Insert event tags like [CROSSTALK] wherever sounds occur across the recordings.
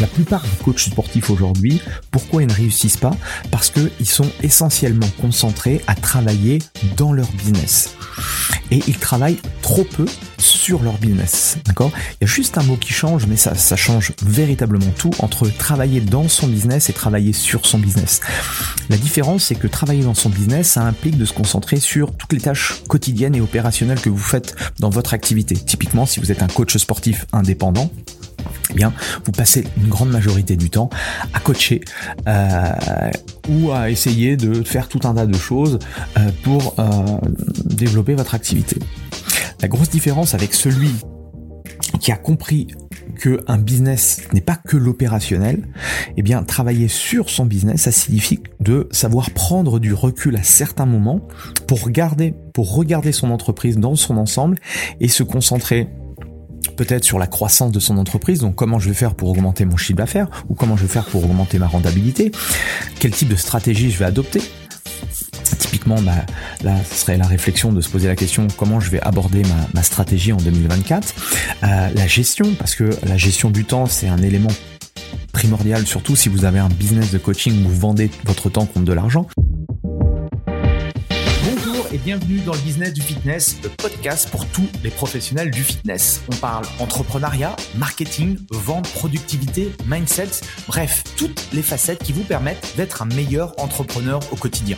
La plupart des coachs sportifs aujourd'hui, pourquoi ils ne réussissent pas? Parce qu'ils sont essentiellement concentrés à travailler dans leur business. Et ils travaillent trop peu sur leur business. Il y a juste un mot qui change, mais ça, ça change véritablement tout entre travailler dans son business et travailler sur son business. La différence, c'est que travailler dans son business, ça implique de se concentrer sur toutes les tâches quotidiennes et opérationnelles que vous faites dans votre activité. Typiquement, si vous êtes un coach sportif indépendant, eh bien, vous passez une grande majorité du temps à coacher euh, ou à essayer de faire tout un tas de choses euh, pour euh, développer votre activité. La grosse différence avec celui qui a compris que un business n'est pas que l'opérationnel, eh bien travailler sur son business, ça signifie de savoir prendre du recul à certains moments pour regarder, pour regarder son entreprise dans son ensemble et se concentrer peut-être sur la croissance de son entreprise, donc comment je vais faire pour augmenter mon chiffre d'affaires, ou comment je vais faire pour augmenter ma rentabilité, quel type de stratégie je vais adopter. Typiquement, bah, là, ce serait la réflexion de se poser la question comment je vais aborder ma, stratégie en 2024. Euh, la gestion, parce que la gestion du temps, c'est un élément primordial, surtout si vous avez un business de coaching où vous vendez votre temps contre de l'argent et bienvenue dans le business du fitness, le podcast pour tous les professionnels du fitness. On parle entrepreneuriat, marketing, vente, productivité, mindset, bref, toutes les facettes qui vous permettent d'être un meilleur entrepreneur au quotidien.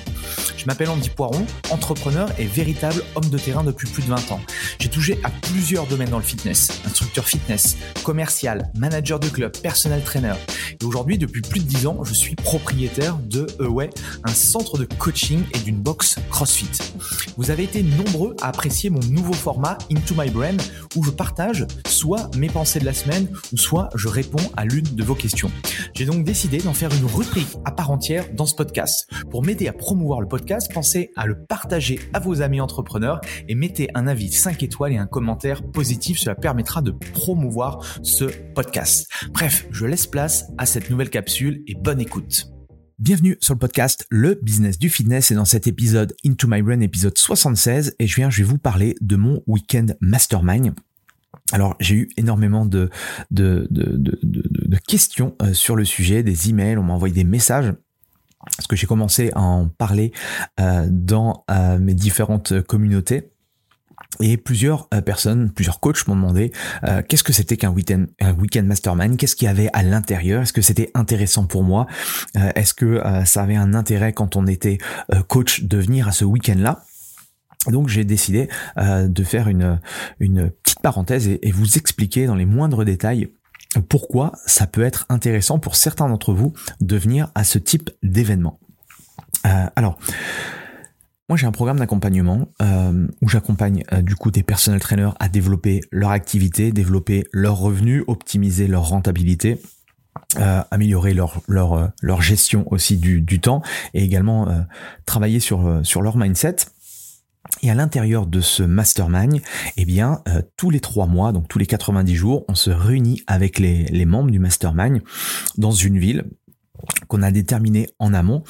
Je m'appelle Andy Poiron, entrepreneur et véritable homme de terrain depuis plus de 20 ans. J'ai touché à plusieurs domaines dans le fitness, instructeur fitness, commercial, manager de club, personnel trainer. Et aujourd'hui, depuis plus de 10 ans, je suis propriétaire de Away, un centre de coaching et d'une box CrossFit. Vous avez été nombreux à apprécier mon nouveau format Into My Brain où je partage soit mes pensées de la semaine ou soit je réponds à l'une de vos questions. J'ai donc décidé d'en faire une rubrique à part entière dans ce podcast. Pour m'aider à promouvoir le podcast, pensez à le partager à vos amis entrepreneurs et mettez un avis 5 étoiles et un commentaire positif. Cela permettra de promouvoir ce podcast. Bref, je laisse place à cette nouvelle capsule et bonne écoute. Bienvenue sur le podcast Le Business du Fitness et dans cet épisode Into My Brain épisode 76 et je viens, je vais vous parler de mon week-end mastermind. Alors j'ai eu énormément de, de, questions euh, sur le sujet, des emails, on m'a envoyé des messages parce que j'ai commencé à en parler euh, dans euh, mes différentes communautés. Et plusieurs euh, personnes, plusieurs coachs m'ont demandé euh, qu'est-ce que c'était qu'un week-end, un week-end mastermind, qu'est-ce qu'il y avait à l'intérieur, est-ce que c'était intéressant pour moi, euh, est-ce que ça avait un intérêt quand on était coach de venir à ce week-end-là? Donc j'ai décidé de faire une, une petite parenthèse et, et vous expliquer dans les moindres détails pourquoi ça peut être intéressant pour certains d'entre vous de venir à ce type d'événement. alors, moi, j'ai un programme d'accompagnement euh, où j'accompagne euh, du coup des personnel trainers à développer leur activité, développer leurs revenus, optimiser leur rentabilité. Euh, améliorer leur leur leur gestion aussi du, du temps et également travailler sur sur leur mindset et à l'intérieur de ce mastermind, eh bien, tous les trois mois, donc tous les 90 jours, on se réunit avec les, les membres du mastermind dans une ville qu'on a déterminé en amont.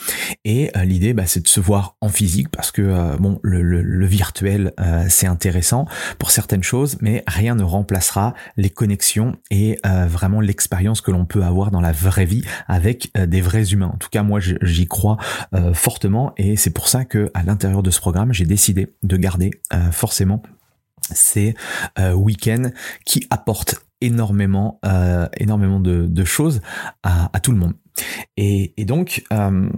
Et euh, l'idée bah, c'est de se voir en physique parce que euh, bon le, virtuel euh, c'est intéressant pour certaines choses mais rien ne remplacera les connexions et vraiment l'expérience que l'on peut avoir dans la vraie vie avec des vrais humains. En tout cas moi j'y crois fortement et c'est pour ça que à l'intérieur de ce programme j'ai décidé de garder forcément ces week-ends qui apportent énormément énormément de, choses à, à tout le monde et, donc, euh,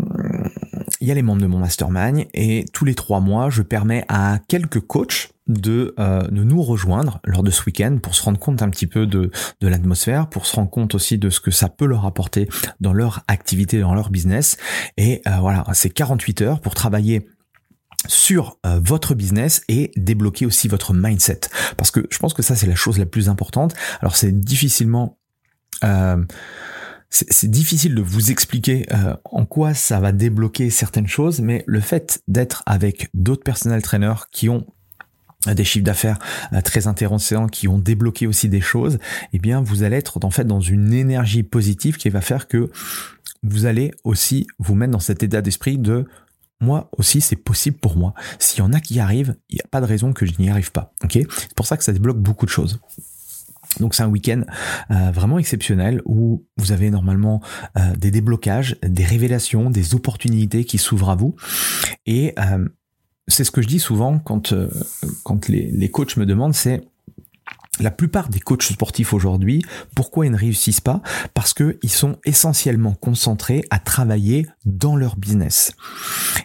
il y a les membres de mon mastermind et tous les trois mois, je permets à quelques coachs de, euh, de nous rejoindre lors de ce week-end pour se rendre compte un petit peu de, de l'atmosphère, pour se rendre compte aussi de ce que ça peut leur apporter dans leur activité, dans leur business. Et euh, voilà, c'est 48 heures pour travailler sur euh, votre business et débloquer aussi votre mindset. Parce que je pense que ça, c'est la chose la plus importante. Alors c'est difficilement... Euh, c'est difficile de vous expliquer euh, en quoi ça va débloquer certaines choses, mais le fait d'être avec d'autres personnel trainers qui ont des chiffres d'affaires très intéressants qui ont débloqué aussi des choses, eh bien vous allez être en fait dans une énergie positive qui va faire que vous allez aussi vous mettre dans cet état d'esprit de moi aussi c'est possible pour moi. S'il y en a qui y arrivent, il n'y a pas de raison que je n'y arrive pas. Ok? C'est pour ça que ça débloque beaucoup de choses. Donc c'est un week-end euh, vraiment exceptionnel où vous avez normalement euh, des déblocages, des révélations, des opportunités qui s'ouvrent à vous. Et euh, c'est ce que je dis souvent quand, quand les, les coachs me demandent, c'est la plupart des coachs sportifs aujourd'hui, pourquoi ils ne réussissent pas? Parce qu'ils sont essentiellement concentrés à travailler dans leur business.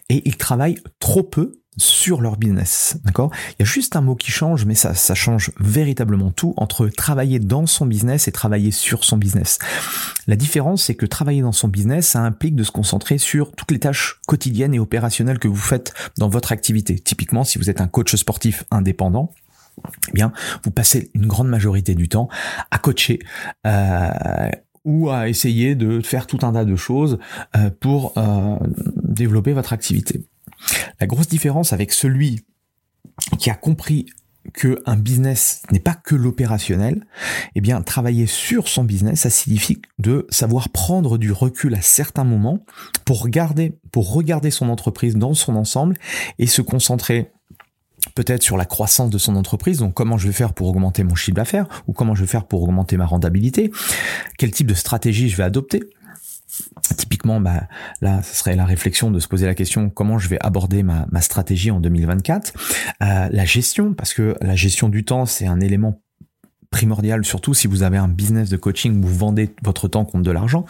Et ils travaillent trop peu sur leur business, d'accord? Il y a juste un mot qui change, mais ça, ça change véritablement tout entre travailler dans son business et travailler sur son business. La différence, c'est que travailler dans son business, ça implique de se concentrer sur toutes les tâches quotidiennes et opérationnelles que vous faites dans votre activité. Typiquement, si vous êtes un coach sportif indépendant, eh bien, vous passez une grande majorité du temps à coacher euh, ou à essayer de faire tout un tas de choses euh, pour euh, développer votre activité. La grosse différence avec celui qui a compris que un business n'est pas que l'opérationnel, eh bien travailler sur son business, ça signifie de savoir prendre du recul à certains moments pour regarder, pour regarder son entreprise dans son ensemble et se concentrer peut-être sur la croissance de son entreprise, donc comment je vais faire pour augmenter mon chiffre d'affaires, ou comment je vais faire pour augmenter ma rentabilité, quel type de stratégie je vais adopter. Typiquement, bah, là, ce serait la réflexion de se poser la question comment je vais aborder ma, stratégie en 2024. Euh, la gestion, parce que la gestion du temps, c'est un élément primordial, surtout si vous avez un business de coaching vous vendez votre temps contre de l'argent.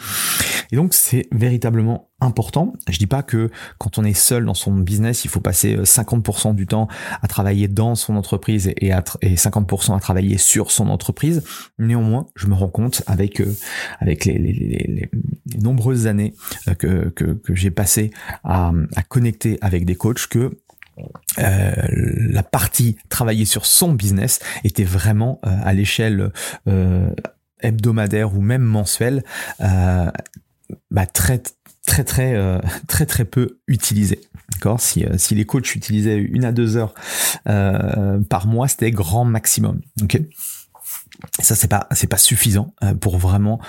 Et donc c'est véritablement important. Je dis pas que quand on est seul dans son business, il faut passer 50% euh, du temps à travailler dans son entreprise et, et 50% à travailler sur son entreprise. Néanmoins, je me rends compte avec euh, avec les, les, les, nombreuses années euh, que, que, que j'ai passé à, à connecter avec des coachs que euh, la partie travailler sur son business était vraiment à l'échelle hebdomadaire ou même mensuelle bah, très très très [LAUGHS] très très peu utilisée. D'accord? Si, si les coachs utilisaient une à deux heures par mois, c'était grand maximum. Ok? Ça c'est pas c'est pas suffisant pour vraiment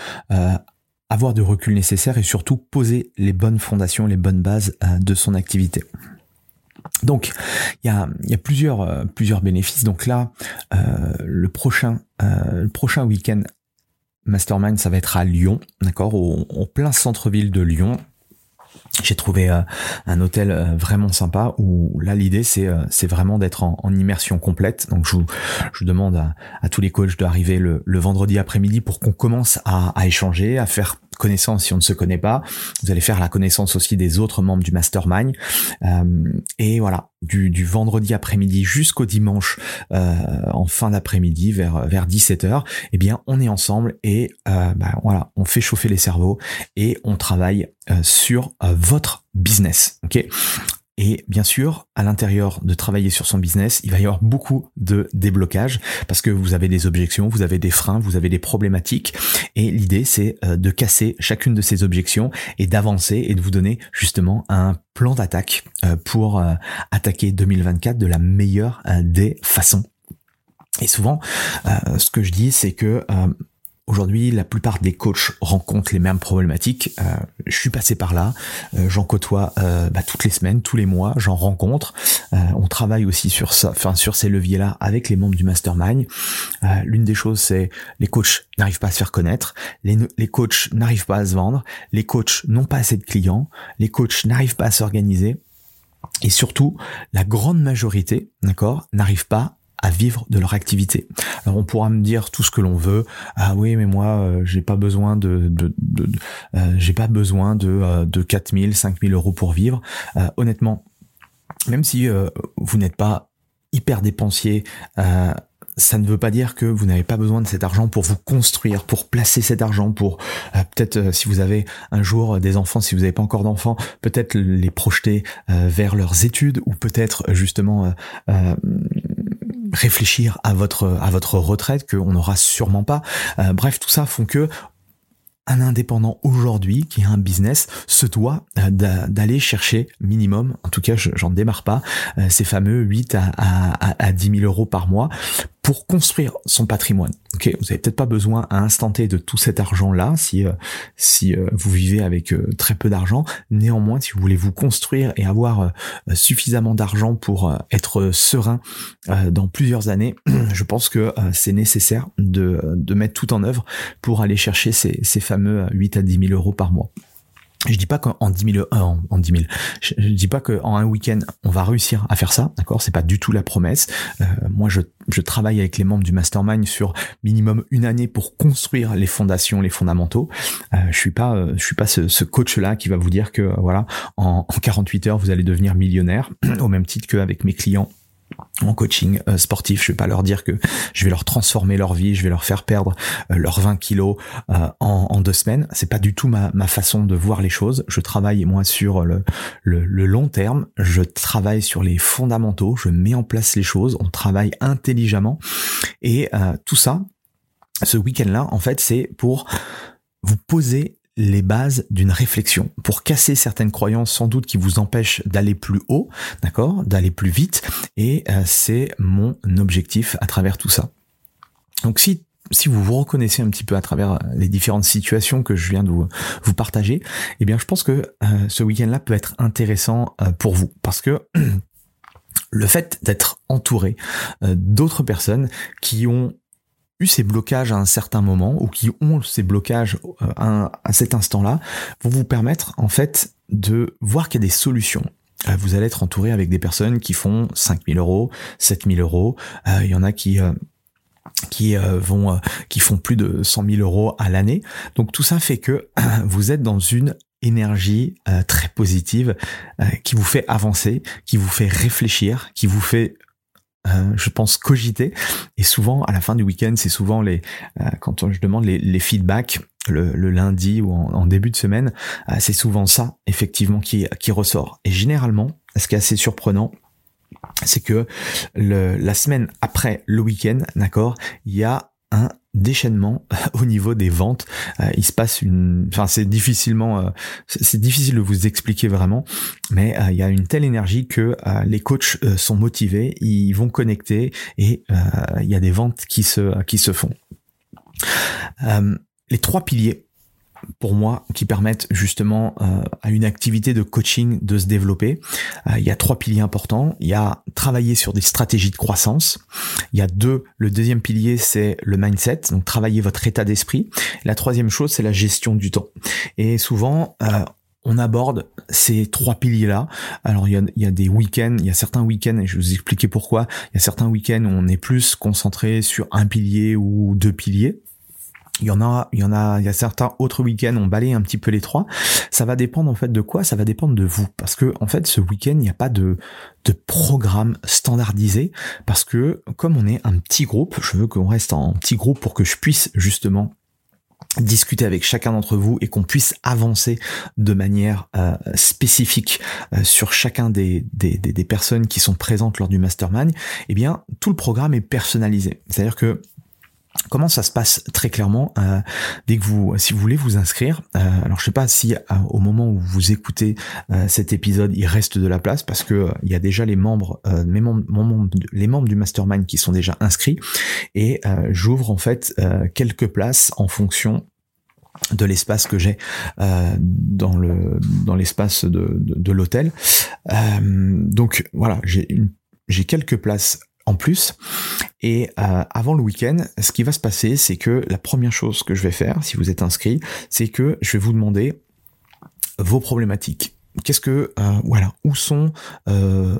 avoir de recul nécessaire et surtout poser les bonnes fondations, les bonnes bases de son activité. Donc, il y a, y a plusieurs, euh, plusieurs bénéfices. Donc là, euh, le prochain, euh, le prochain week-end Mastermind, ça va être à Lyon, d'accord, au, plein centre-ville de Lyon. J'ai trouvé un hôtel vraiment sympa où là l'idée c'est c'est vraiment d'être en, immersion complète. Donc je, je demande à, tous les coachs d'arriver le, le vendredi après-midi pour qu'on commence à échanger, à faire connaissance si on ne se connaît pas. Vous allez faire la connaissance aussi des autres membres du mastermind. Euh, et voilà, du, vendredi après-midi jusqu'au dimanche euh, en fin d'après-midi vers vers 17h, eh bien on est ensemble et euh, bah, voilà, on fait chauffer les cerveaux et on travaille sur votre business. Ok, et bien sûr, à l'intérieur de travailler sur son business, il va y avoir beaucoup de déblocage parce que vous avez des objections, vous avez des freins, vous avez des problématiques. Et l'idée, c'est euh, de casser chacune de ces objections et d'avancer et de vous donner justement un plan d'attaque euh, pour euh, attaquer 2024 de la meilleure des façons. Et souvent, ce que je dis, c'est que Aujourd'hui, la plupart des coachs rencontrent les mêmes problématiques. Euh, je suis passé par là, euh, j'en côtoie euh, bah, toutes les semaines, tous les mois, j'en rencontre. on travaille aussi sur ça, enfin sur ces leviers-là avec les membres du mastermind. L'une des choses, c'est les coachs n'arrivent pas à se faire connaître, les, les coachs n'arrivent pas à se vendre, les coachs n'ont pas assez de clients, les coachs n'arrivent pas à s'organiser. Et surtout, la grande majorité, d'accord, n'arrive pas à vivre de leur activité. Alors on pourra me dire tout ce que l'on veut. Ah oui, mais moi euh, j'ai pas besoin de, de, euh, j'ai pas besoin de euh, de 4000, 5000 euros pour vivre. honnêtement, même si vous n'êtes pas hyper dépensier, ça ne veut pas dire que vous n'avez pas besoin de cet argent pour vous construire, pour placer cet argent, pour peut-être si vous avez un jour des enfants, si vous n'avez pas encore d'enfants, peut-être les projeter vers leurs études ou peut-être justement réfléchir à votre à votre retraite qu'on n'aura sûrement pas. Euh, bref, tout ça font que un indépendant aujourd'hui qui a un business se doit euh, d'aller chercher minimum, en tout cas j'en démarre pas, euh, ces fameux 8 à, à, à 10 000 euros par mois pour construire son patrimoine. Ok, vous avez peut-être pas besoin à instant de tout cet argent-là si euh, si euh, vous vivez avec euh, très peu d'argent. Néanmoins, si vous voulez vous construire et avoir suffisamment d'argent pour être serein dans plusieurs années, [CLEARS THROAT] je pense que c'est nécessaire de, de mettre tout en œuvre pour aller chercher ces, ces fameux 8 à 10 000 euros par mois. Je dis pas qu'en 10 000, en, en 10 000, je, dis pas qu'en un week-end on va réussir à faire ça, d'accord? C'est pas du tout la promesse. Euh, moi, je, je, travaille avec les membres du mastermind sur minimum une année pour construire les fondations, les fondamentaux. Euh, je suis pas, euh, je suis pas ce, ce coach-là qui va vous dire que voilà, en, en 48 heures vous allez devenir millionnaire, [CLEARS THROAT] au même titre qu'avec mes clients en coaching euh, sportif, je vais pas leur dire que je vais leur transformer leur vie, je vais leur faire perdre euh, leurs 20 kilos euh, en, deux semaines. C'est pas du tout ma, façon de voir les choses. Je travaille moi sur le, le, long terme. Je travaille sur les fondamentaux. Je mets en place les choses. On travaille intelligemment et tout ça. Ce week-end-là, en fait, c'est pour vous poser les bases d'une réflexion pour casser certaines croyances sans doute qui vous empêchent d'aller plus haut, d'accord, d'aller plus vite et euh, c'est mon objectif à travers tout ça. Donc si si vous vous reconnaissez un petit peu à travers euh, les différentes situations que je viens de vous, vous partager, eh bien je pense que euh, ce week-end-là peut être intéressant pour vous parce que [CLEARS THROAT] le fait d'être entouré d'autres personnes qui ont eu ces blocages à un certain moment ou qui ont ces blocages euh, à, cet instant-là vont vous permettre en fait de voir qu'il y a des solutions. Euh, vous allez être entouré avec des personnes qui font 5000 euros, 7000 euros. Euh, il y en a qui qui vont qui font plus de 100 000 euros à l'année. Donc tout ça fait que [CLEARS THROAT] vous êtes dans une énergie très positive qui vous fait avancer, qui vous fait réfléchir, qui vous fait euh, je pense cogiter. Et souvent à la fin du week-end c'est souvent les euh, quand je demande les, les feedbacks le, le, lundi ou en, début de semaine euh, c'est souvent ça effectivement qui, qui ressort. Et généralement ce qui est assez surprenant c'est que le, la semaine après le week-end d'accord il y a un déchaînement [LAUGHS] au niveau des ventes. Euh, il se passe une, enfin c'est difficilement, euh, c'est difficile de vous expliquer vraiment, mais euh, il y a une telle énergie que les coachs sont motivés, ils vont connecter et il y a des ventes qui se qui se font. les trois piliers pour moi qui permettent justement euh, à une activité de coaching de se développer. Euh, il y a trois piliers importants. Il y a travailler sur des stratégies de croissance. Il y a deux. Le deuxième pilier c'est le mindset, donc travailler votre état d'esprit. La troisième chose c'est la gestion du temps. Et souvent euh, on aborde ces trois piliers-là. Alors il y a, il y a des week-ends, il y a certains week-ends, et je vais vous expliquer pourquoi, il y a certains week-ends où on est plus concentré sur un pilier ou deux piliers. Il y en a, il y en a, il y a certains autres week-ends, on balaye un petit peu les trois. Ça va dépendre en fait de quoi? Ça va dépendre de vous, parce que en fait, ce week-end, il n'y a pas de de programme standardisé, parce que comme on est un petit groupe, je veux qu'on reste en petit groupe pour que je puisse justement discuter avec chacun d'entre vous et qu'on puisse avancer de manière euh, spécifique euh, sur chacun des, des, des, des, personnes qui sont présentes lors du mastermind, eh bien tout le programme est personnalisé. C'est-à-dire que Comment ça se passe très clairement euh, dès que vous, si vous voulez vous inscrire. Euh, alors je sais pas si euh, au moment où vous écoutez cet épisode, il reste de la place parce que il y a déjà les membres, du mastermind qui sont déjà inscrits et j'ouvre en fait quelques places en fonction de l'espace que j'ai dans le dans l'espace de, l'hôtel. donc voilà, j'ai quelques places en plus. Et euh, avant le week-end, ce qui va se passer, c'est que la première chose que je vais faire, si vous êtes inscrit, c'est que je vais vous demander vos problématiques. qu'est-ce que euh, voilà où sont euh,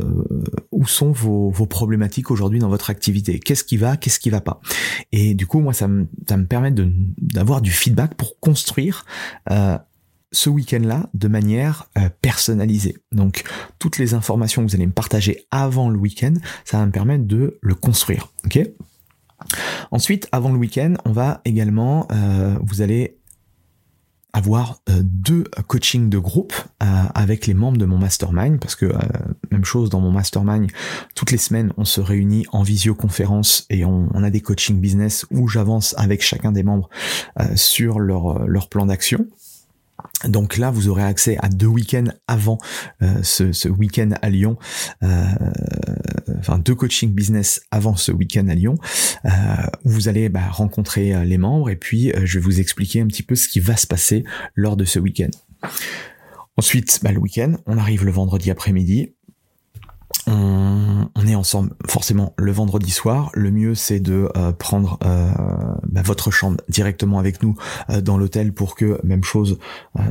où sont vos, vos problématiques aujourd'hui dans votre activité? Qu'est-ce qui va qu'est-ce qui va pas? Et du coup moi ça me ça me permet de d'avoir du feedback pour construire ce week-end-là de manière euh, personnalisée. Donc toutes les informations que vous allez me partager avant le week-end, ça va me permettre de le construire. Ok? Ensuite, avant le week-end, on va également, euh, vous allez avoir euh, deux coachings de groupe avec les membres de mon mastermind parce que même chose dans mon mastermind toutes les semaines on se réunit en visioconférence et on, a des coachings business où j'avance avec chacun des membres sur leur plan d'action donc là, vous aurez accès à deux week-ends avant euh, ce, ce week-end à Lyon, euh, enfin deux coaching business avant ce week-end à Lyon, euh, où vous allez bah, rencontrer euh, les membres et puis je vais vous expliquer un petit peu ce qui va se passer lors de ce week-end. Ensuite, bah, le week-end, on arrive le vendredi après-midi on, est ensemble forcément le vendredi soir. Le mieux c'est de euh, prendre euh, bah, votre chambre directement avec nous euh, dans l'hôtel pour que même chose.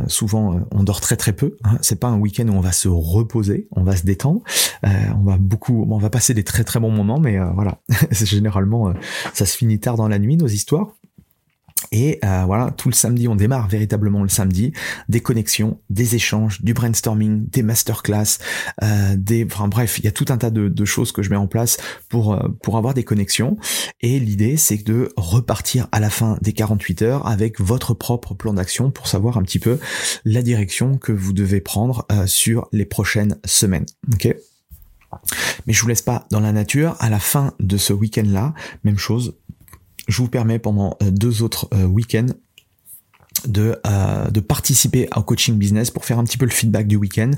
souvent on dort très très peu. Hein. C'est pas un week-end où on va se reposer, on va se détendre. on va beaucoup, on va passer des très très bons moments, mais voilà, [LAUGHS] généralement ça se finit tard dans la nuit nos histoires. Et euh, voilà, tout le samedi, on démarre véritablement le samedi, des connexions, des échanges, du brainstorming, des masterclass, euh, des, enfin bref, il y a tout un tas de, choses que je mets en place pour euh, pour avoir des connexions. Et l'idée, c'est de repartir à la fin des 48 heures avec votre propre plan d'action pour savoir un petit peu la direction que vous devez prendre sur les prochaines semaines. Ok? Mais je vous laisse pas dans la nature. À la fin de ce week-end-là, même chose, je vous permets pendant euh, deux autres euh, week-ends de, euh, de participer au coaching business pour faire un petit peu le feedback du week-end,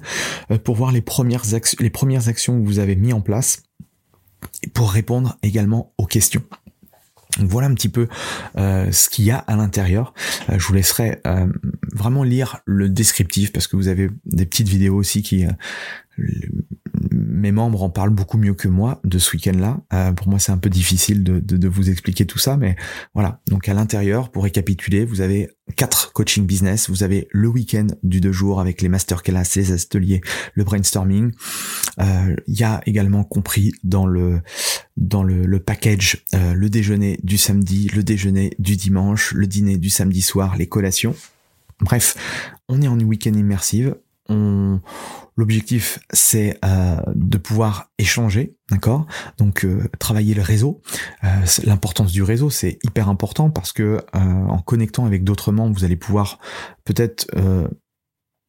pour voir les premières, les premières actions que vous avez mis en place et pour répondre également aux questions. Voilà un petit peu ce qu'il y a à l'intérieur. je vous laisserai vraiment lire le descriptif parce que vous avez des petites vidéos aussi qui mes membres en parlent beaucoup mieux que moi de ce week-end-là. Euh, pour moi, c'est un peu difficile de, vous expliquer tout ça, mais voilà. Donc à l'intérieur, pour récapituler, vous avez quatre coaching business. Vous avez le week-end du deux jours avec les masterclass, les ateliers, le brainstorming. Euh, il y a également compris dans le dans le, le package euh, le déjeuner du samedi, le déjeuner du dimanche, le dîner du samedi soir, les collations. Bref, on est en week-end immersive. L'objectif, c'est euh, de pouvoir échanger, d'accord? Donc euh, travailler le réseau. Euh, l'importance du réseau, c'est hyper important parce que en connectant avec d'autres membres, vous allez pouvoir peut-être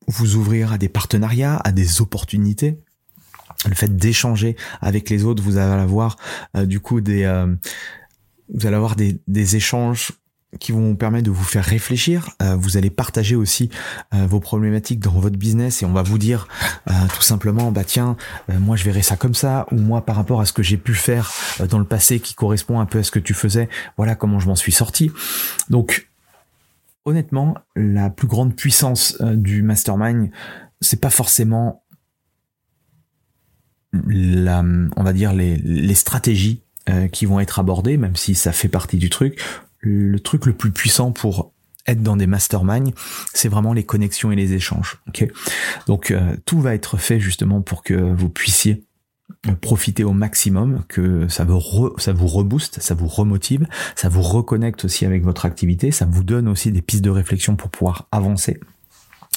vous ouvrir à des partenariats, à des opportunités. Le fait d'échanger avec les autres, vous allez avoir du coup des vous allez avoir des échanges qui vont permettre de vous faire réfléchir. Euh, vous allez partager aussi euh, vos problématiques dans votre business et on va vous dire euh, tout simplement, bah tiens, moi je verrai ça comme ça, ou moi par rapport à ce que j'ai pu faire dans le passé qui correspond un peu à ce que tu faisais, voilà comment je m'en suis sorti. Donc honnêtement, la plus grande puissance du mastermind, c'est pas forcément la, on va dire les stratégies qui vont être abordées, même si ça fait partie du truc le truc le plus puissant pour être dans des masterminds, c'est vraiment les connexions et les échanges. Donc euh, tout va être fait justement pour que vous puissiez profiter au maximum, que ça vous, ça vous rebooste, ça vous remotive, ça vous reconnecte aussi avec votre activité, ça vous donne aussi des pistes de réflexion pour pouvoir avancer.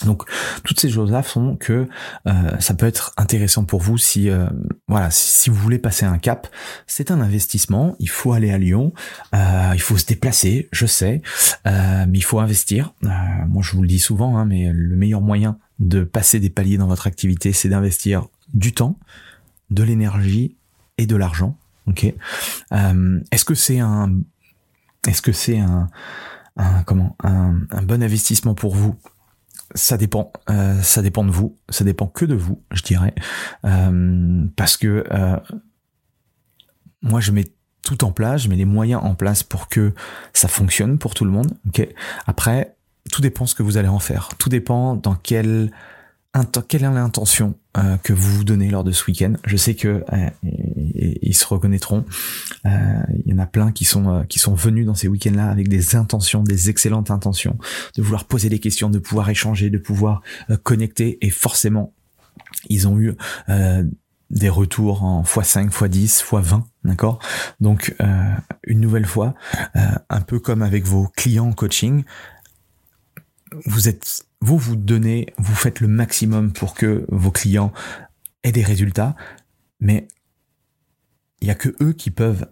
Donc toutes ces choses-là font que euh, ça peut être intéressant pour vous si euh, voilà si, vous voulez passer un cap. C'est un investissement. Il faut aller à Lyon. Euh, il faut se déplacer. Je sais, mais il faut investir. moi je vous le dis souvent, hein, mais le meilleur moyen de passer des paliers dans votre activité, c'est d'investir du temps, de l'énergie et de l'argent. Ok. est-ce que c'est un est-ce que c'est un, un comment un, un bon investissement pour vous? Ça dépend, euh, ça dépend de vous, ça dépend que de vous, je dirais, euh, parce que euh, moi je mets tout en place, je mets les moyens en place pour que ça fonctionne pour tout le monde. Ok? Après, tout dépend ce que vous allez en faire, tout dépend dans quelle quelle est l'intention euh, que vous vous donnez lors de ce week-end? Je sais que euh, ils se reconnaîtront. Euh, il y en a plein qui sont qui sont venus dans ces week-ends-là avec des intentions, des excellentes intentions, de vouloir poser des questions, de pouvoir échanger, de pouvoir connecter, et forcément, ils ont eu des retours en x5, x10, x20, d'accord? Donc une nouvelle fois, un peu comme avec vos clients en coaching, vous êtes vous vous donnez, vous faites le maximum pour que vos clients aient des résultats, mais il y a que eux qui peuvent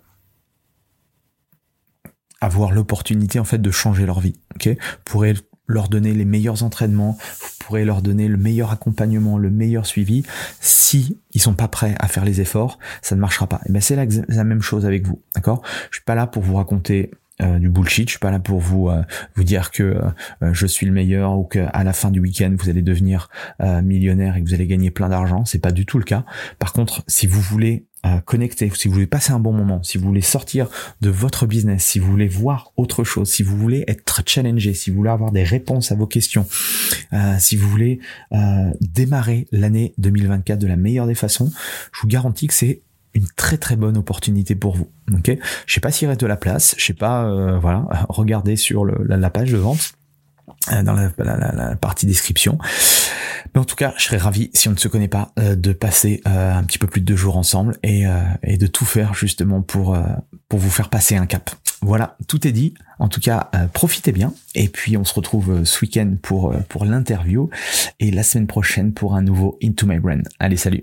avoir l'opportunité en fait de changer leur vie. Ok, vous pourrez leur donner les meilleurs entraînements, vous pourrez leur donner le meilleur accompagnement, le meilleur suivi. Si ils sont pas prêts à faire les efforts, ça ne marchera pas. Et ben c'est la, la même chose avec vous, d'accord? Je suis pas là pour vous raconter euh, du bullshit. Je suis pas là pour vous euh, vous dire que euh, je suis le meilleur ou qu'à la fin du week-end vous allez devenir millionnaire et que vous allez gagner plein d'argent. C'est pas du tout le cas. Par contre, si vous voulez connecter, si vous voulez passer un bon moment, si vous voulez sortir de votre business, si vous voulez voir autre chose, si vous voulez être challengé, si vous voulez avoir des réponses à vos questions, si vous voulez démarrer l'année 2024 de la meilleure des façons, je vous garantis que c'est une très très bonne opportunité pour vous. Ok, je sais pas s'il reste de la place, je sais pas, euh, voilà, [LAUGHS] regardez sur la, page de vente euh, dans la, partie description. Mais en tout cas, je serais ravi, si on ne se connaît pas, euh, de passer un petit peu plus de deux jours ensemble et, et de tout faire justement pour, pour vous faire passer un cap. Voilà, tout est dit. En tout cas, profitez bien. Et puis, on se retrouve ce week-end pour, pour l'interview et la semaine prochaine pour un nouveau Into My Brain. Allez, salut